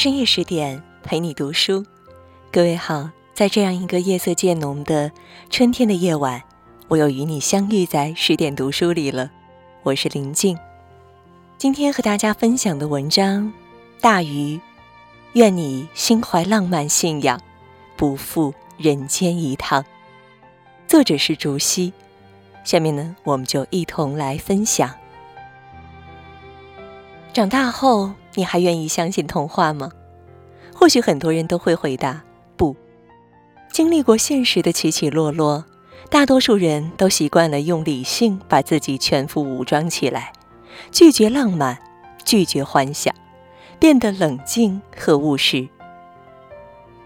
深夜十点陪你读书，各位好，在这样一个夜色渐浓的春天的夜晚，我又与你相遇在十点读书里了。我是林静，今天和大家分享的文章《大鱼》，愿你心怀浪漫信仰，不负人间一趟。作者是竹溪。下面呢，我们就一同来分享。长大后，你还愿意相信童话吗？或许很多人都会回答不。经历过现实的起起落落，大多数人都习惯了用理性把自己全副武装起来，拒绝浪漫，拒绝幻想，变得冷静和务实。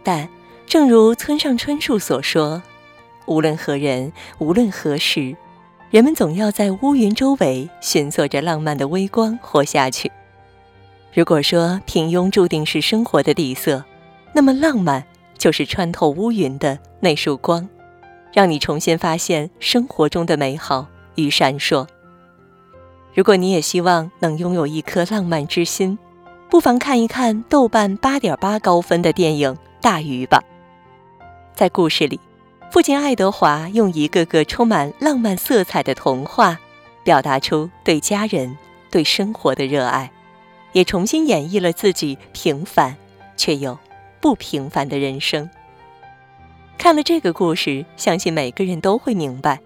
但正如村上春树所说：“无论何人，无论何时。”人们总要在乌云周围寻索着浪漫的微光活下去。如果说平庸注定是生活的底色，那么浪漫就是穿透乌云的那束光，让你重新发现生活中的美好与闪烁。如果你也希望能拥有一颗浪漫之心，不妨看一看豆瓣八点八高分的电影《大鱼》吧。在故事里。父亲爱德华用一个个充满浪漫色彩的童话，表达出对家人、对生活的热爱，也重新演绎了自己平凡却又不平凡的人生。看了这个故事，相信每个人都会明白：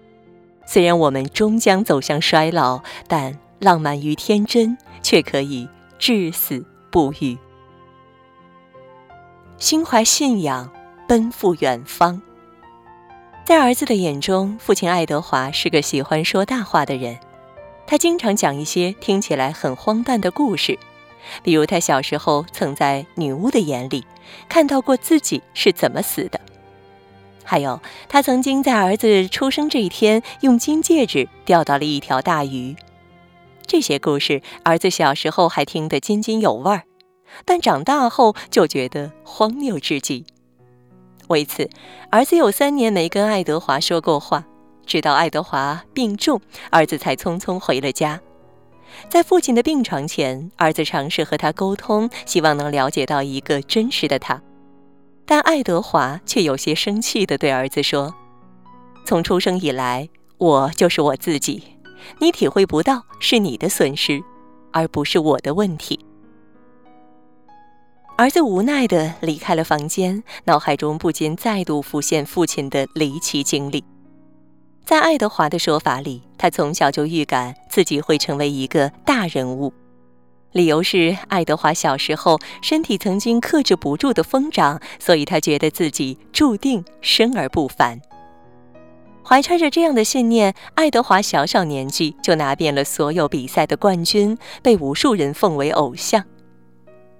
虽然我们终将走向衰老，但浪漫与天真却可以至死不渝。心怀信仰，奔赴远方。在儿子的眼中，父亲爱德华是个喜欢说大话的人。他经常讲一些听起来很荒诞的故事，比如他小时候曾在女巫的眼里看到过自己是怎么死的，还有他曾经在儿子出生这一天用金戒指钓到了一条大鱼。这些故事，儿子小时候还听得津津有味儿，但长大后就觉得荒谬至极。为此，儿子有三年没跟爱德华说过话，直到爱德华病重，儿子才匆匆回了家。在父亲的病床前，儿子尝试和他沟通，希望能了解到一个真实的他，但爱德华却有些生气地对儿子说：“从出生以来，我就是我自己，你体会不到是你的损失，而不是我的问题。”儿子无奈地离开了房间，脑海中不禁再度浮现父亲的离奇经历。在爱德华的说法里，他从小就预感自己会成为一个大人物，理由是爱德华小时候身体曾经克制不住的疯长，所以他觉得自己注定生而不凡。怀揣着这样的信念，爱德华小小年纪就拿遍了所有比赛的冠军，被无数人奉为偶像。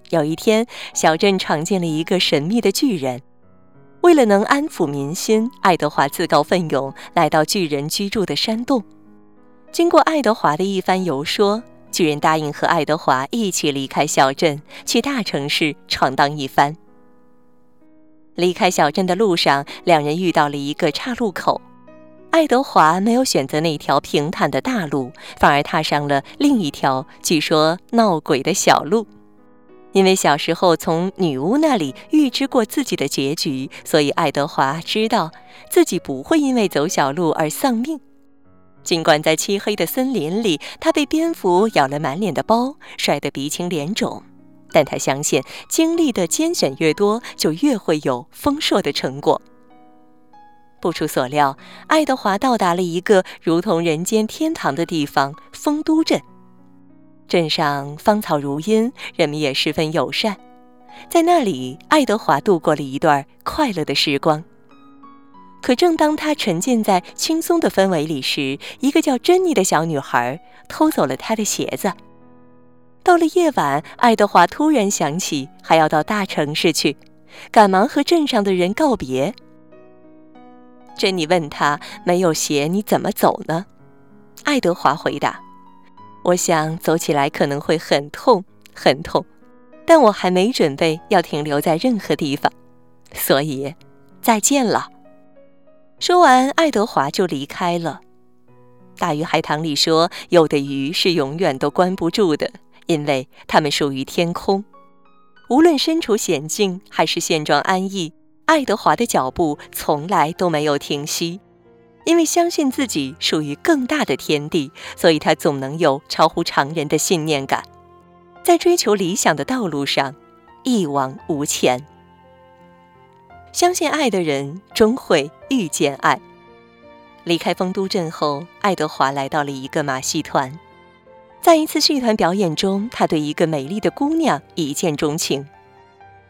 有一天，小镇闯进了一个神秘的巨人。为了能安抚民心，爱德华自告奋勇来到巨人居住的山洞。经过爱德华的一番游说，巨人答应和爱德华一起离开小镇，去大城市闯荡一番。离开小镇的路上，两人遇到了一个岔路口。爱德华没有选择那条平坦的大路，反而踏上了另一条据说闹鬼的小路。因为小时候从女巫那里预知过自己的结局，所以爱德华知道自己不会因为走小路而丧命。尽管在漆黑的森林里，他被蝙蝠咬了满脸的包，摔得鼻青脸肿，但他相信经历的艰险越多，就越会有丰硕的成果。不出所料，爱德华到达了一个如同人间天堂的地方——丰都镇。镇上芳草如茵，人们也十分友善。在那里，爱德华度过了一段快乐的时光。可正当他沉浸在轻松的氛围里时，一个叫珍妮的小女孩偷走了他的鞋子。到了夜晚，爱德华突然想起还要到大城市去，赶忙和镇上的人告别。珍妮问他：“没有鞋，你怎么走呢？”爱德华回答。我想走起来可能会很痛很痛，但我还没准备要停留在任何地方，所以再见了。说完，爱德华就离开了。大鱼海棠里说，有的鱼是永远都关不住的，因为它们属于天空。无论身处险境还是现状安逸，爱德华的脚步从来都没有停息。因为相信自己属于更大的天地，所以他总能有超乎常人的信念感，在追求理想的道路上一往无前。相信爱的人终会遇见爱。离开丰都镇后，爱德华来到了一个马戏团，在一次戏团表演中，他对一个美丽的姑娘一见钟情，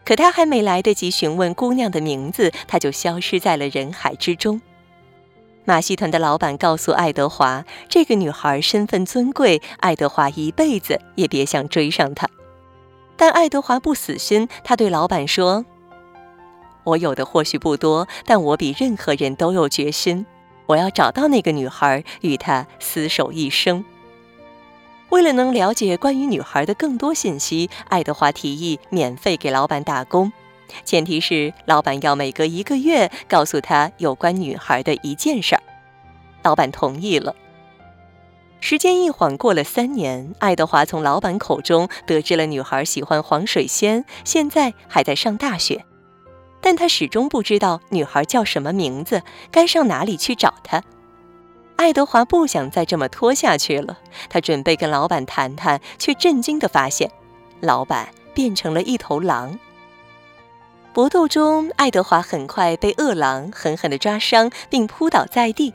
可他还没来得及询问姑娘的名字，他就消失在了人海之中。马戏团的老板告诉爱德华，这个女孩身份尊贵，爱德华一辈子也别想追上她。但爱德华不死心，他对老板说：“我有的或许不多，但我比任何人都有决心。我要找到那个女孩，与她厮守一生。”为了能了解关于女孩的更多信息，爱德华提议免费给老板打工。前提是老板要每隔一个月告诉他有关女孩的一件事儿，老板同意了。时间一晃过了三年，爱德华从老板口中得知了女孩喜欢黄水仙，现在还在上大学，但他始终不知道女孩叫什么名字，该上哪里去找她。爱德华不想再这么拖下去了，他准备跟老板谈谈，却震惊地发现，老板变成了一头狼。搏斗中，爱德华很快被恶狼狠狠地抓伤，并扑倒在地。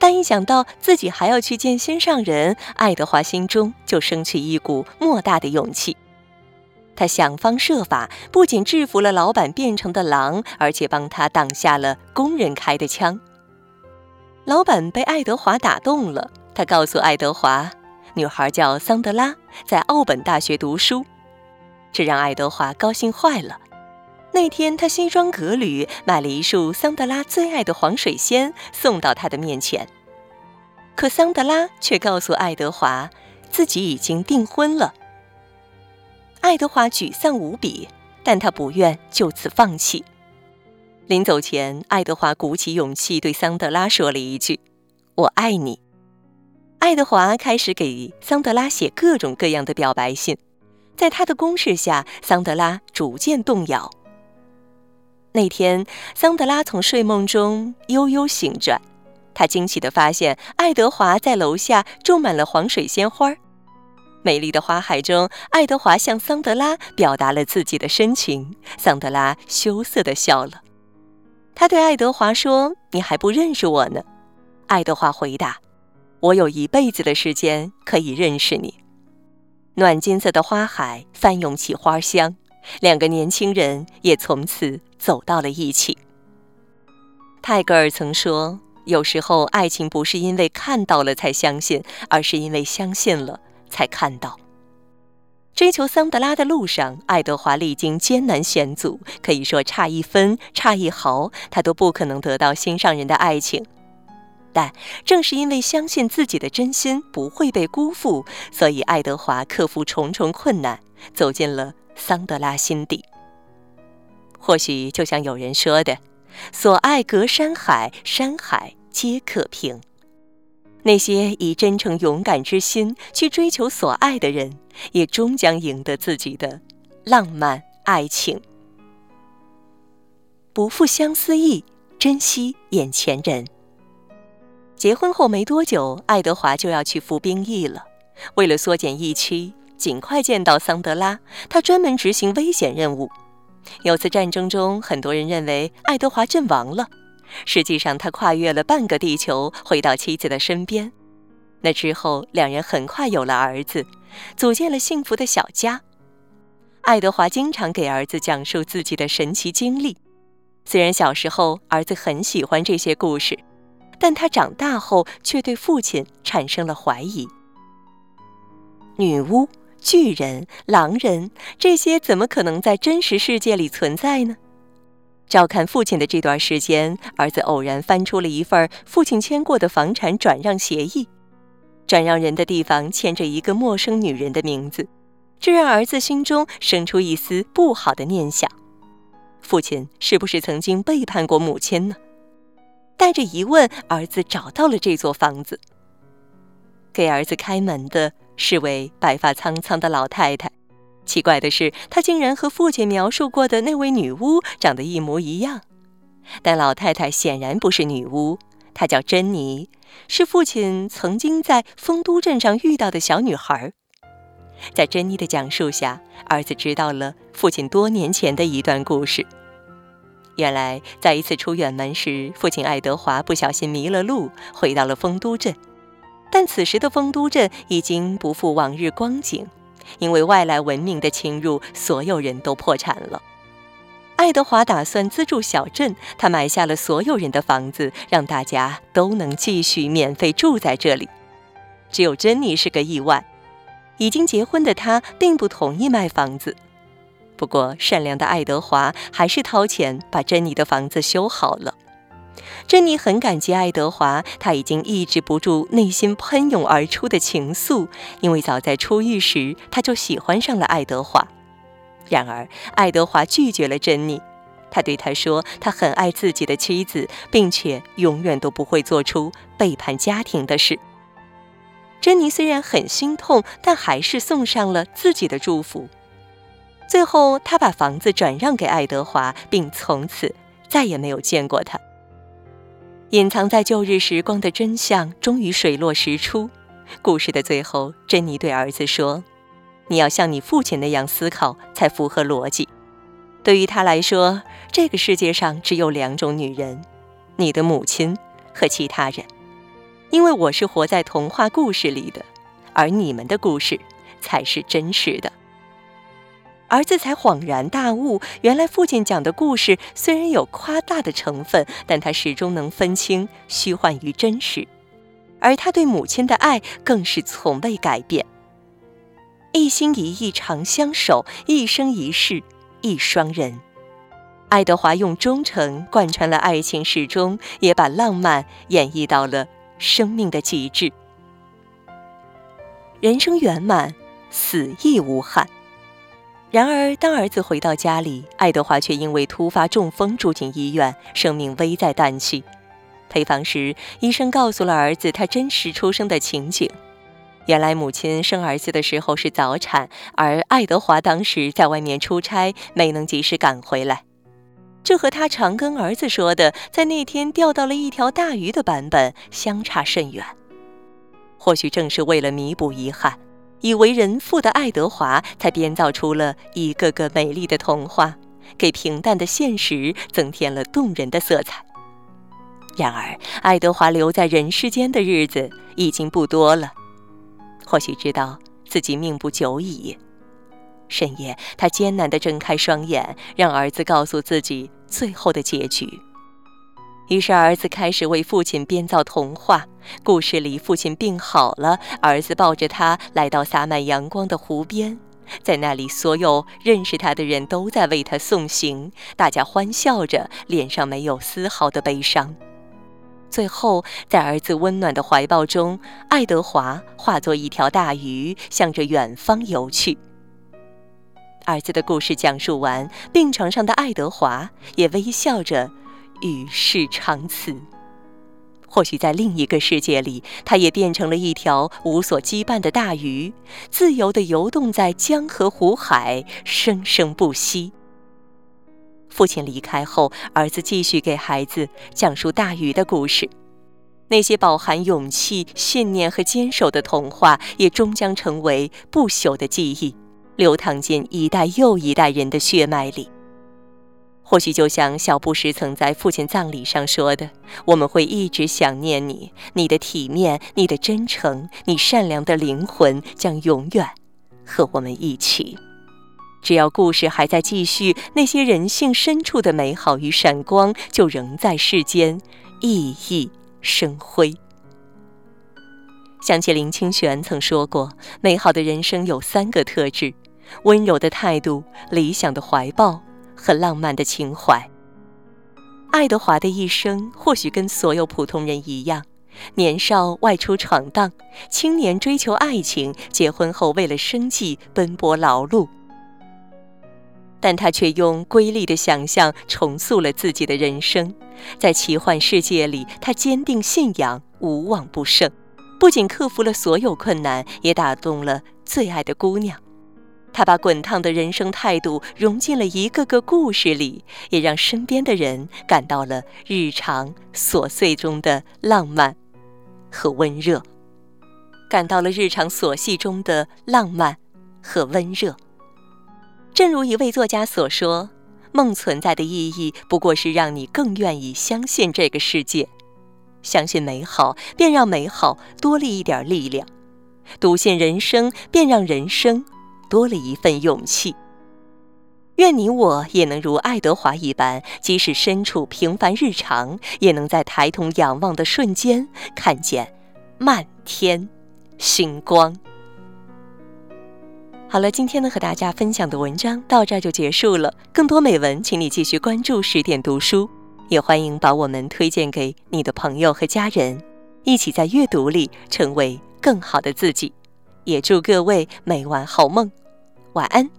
但一想到自己还要去见心上人，爱德华心中就升起一股莫大的勇气。他想方设法，不仅制服了老板变成的狼，而且帮他挡下了工人开的枪。老板被爱德华打动了，他告诉爱德华，女孩叫桑德拉，在奥本大学读书。这让爱德华高兴坏了。那天，他西装革履，买了一束桑德拉最爱的黄水仙，送到他的面前。可桑德拉却告诉爱德华，自己已经订婚了。爱德华沮丧无比，但他不愿就此放弃。临走前，爱德华鼓起勇气对桑德拉说了一句：“我爱你。”爱德华开始给桑德拉写各种各样的表白信，在他的攻势下，桑德拉逐渐动摇。那天，桑德拉从睡梦中悠悠醒着，她惊奇地发现爱德华在楼下种满了黄水仙花。美丽的花海中，爱德华向桑德拉表达了自己的深情。桑德拉羞涩地笑了，他对爱德华说：“你还不认识我呢。”爱德华回答：“我有一辈子的时间可以认识你。”暖金色的花海翻涌起花香。两个年轻人也从此走到了一起。泰戈尔曾说：“有时候，爱情不是因为看到了才相信，而是因为相信了才看到。”追求桑德拉的路上，爱德华历经艰难险阻，可以说差一分、差一毫，他都不可能得到心上人的爱情。但正是因为相信自己的真心不会被辜负，所以爱德华克服重重困难，走进了。桑德拉心底，或许就像有人说的：“所爱隔山海，山海皆可平。”那些以真诚勇敢之心去追求所爱的人，也终将赢得自己的浪漫爱情。不负相思意，珍惜眼前人。结婚后没多久，爱德华就要去服兵役了。为了缩减疫区。尽快见到桑德拉，他专门执行危险任务。有次战争中，很多人认为爱德华阵亡了，实际上他跨越了半个地球，回到妻子的身边。那之后，两人很快有了儿子，组建了幸福的小家。爱德华经常给儿子讲述自己的神奇经历，虽然小时候儿子很喜欢这些故事，但他长大后却对父亲产生了怀疑。女巫。巨人、狼人，这些怎么可能在真实世界里存在呢？照看父亲的这段时间，儿子偶然翻出了一份父亲签过的房产转让协议，转让人的地方签着一个陌生女人的名字，这让儿子心中生出一丝不好的念想：父亲是不是曾经背叛过母亲呢？带着疑问，儿子找到了这座房子，给儿子开门的。是位白发苍苍的老太太，奇怪的是，她竟然和父亲描述过的那位女巫长得一模一样。但老太太显然不是女巫，她叫珍妮，是父亲曾经在丰都镇上遇到的小女孩。在珍妮的讲述下，儿子知道了父亲多年前的一段故事。原来，在一次出远门时，父亲爱德华不小心迷了路，回到了丰都镇。但此时的丰都镇已经不复往日光景，因为外来文明的侵入，所有人都破产了。爱德华打算资助小镇，他买下了所有人的房子，让大家都能继续免费住在这里。只有珍妮是个意外，已经结婚的她并不同意卖房子。不过，善良的爱德华还是掏钱把珍妮的房子修好了。珍妮很感激爱德华，她已经抑制不住内心喷涌而出的情愫，因为早在出狱时，她就喜欢上了爱德华。然而，爱德华拒绝了珍妮。他对她说：“他很爱自己的妻子，并且永远都不会做出背叛家庭的事。”珍妮虽然很心痛，但还是送上了自己的祝福。最后，他把房子转让给爱德华，并从此再也没有见过他。隐藏在旧日时光的真相终于水落石出。故事的最后，珍妮对儿子说。你要像你父亲那样思考，才符合逻辑。对于他来说，这个世界上只有两种女人：你的母亲和其他人。因为我是活在童话故事里的，而你们的故事才是真实的。儿子才恍然大悟，原来父亲讲的故事虽然有夸大的成分，但他始终能分清虚幻与真实。而他对母亲的爱更是从未改变。一心一意长相守，一生一世一双人。爱德华用忠诚贯穿了爱情始终，也把浪漫演绎到了生命的极致。人生圆满，死亦无憾。然而，当儿子回到家里，爱德华却因为突发中风住进医院，生命危在旦夕。陪房时，医生告诉了儿子他真实出生的情景。原来母亲生儿子的时候是早产，而爱德华当时在外面出差，没能及时赶回来。这和他常跟儿子说的在那天钓到了一条大鱼的版本相差甚远。或许正是为了弥补遗憾，已为人父的爱德华才编造出了一个个美丽的童话，给平淡的现实增添了动人的色彩。然而，爱德华留在人世间的日子已经不多了。或许知道自己命不久矣。深夜，他艰难地睁开双眼，让儿子告诉自己最后的结局。于是，儿子开始为父亲编造童话。故事里，父亲病好了，儿子抱着他来到洒满阳光的湖边，在那里，所有认识他的人都在为他送行，大家欢笑着，脸上没有丝毫的悲伤。最后，在儿子温暖的怀抱中，爱德华化作一条大鱼，向着远方游去。儿子的故事讲述完，病床上的爱德华也微笑着与世长辞。或许在另一个世界里，他也变成了一条无所羁绊的大鱼，自由地游动在江河湖海，生生不息。父亲离开后，儿子继续给孩子讲述大鱼的故事。那些饱含勇气、信念和坚守的童话，也终将成为不朽的记忆，流淌进一代又一代人的血脉里。或许就像小布什曾在父亲葬礼上说的：“我们会一直想念你，你的体面，你的真诚，你善良的灵魂将永远和我们一起。”只要故事还在继续，那些人性深处的美好与闪光，就仍在世间熠熠生辉。想起林清玄曾说过：“美好的人生有三个特质：温柔的态度、理想的怀抱和浪漫的情怀。”爱德华的一生或许跟所有普通人一样，年少外出闯荡，青年追求爱情，结婚后为了生计奔波劳碌。但他却用瑰丽的想象重塑了自己的人生，在奇幻世界里，他坚定信仰，无往不胜。不仅克服了所有困难，也打动了最爱的姑娘。他把滚烫的人生态度融进了一个个故事里，也让身边的人感到了日常琐碎中的浪漫和温热，感到了日常琐细中的浪漫和温热。正如一位作家所说：“梦存在的意义，不过是让你更愿意相信这个世界，相信美好，便让美好多了一点力量；笃信人生，便让人生多了一份勇气。”愿你我也能如爱德华一般，即使身处平凡日常，也能在抬头仰望的瞬间，看见漫天星光。好了，今天呢和大家分享的文章到这儿就结束了。更多美文，请你继续关注十点读书，也欢迎把我们推荐给你的朋友和家人，一起在阅读里成为更好的自己。也祝各位每晚好梦，晚安。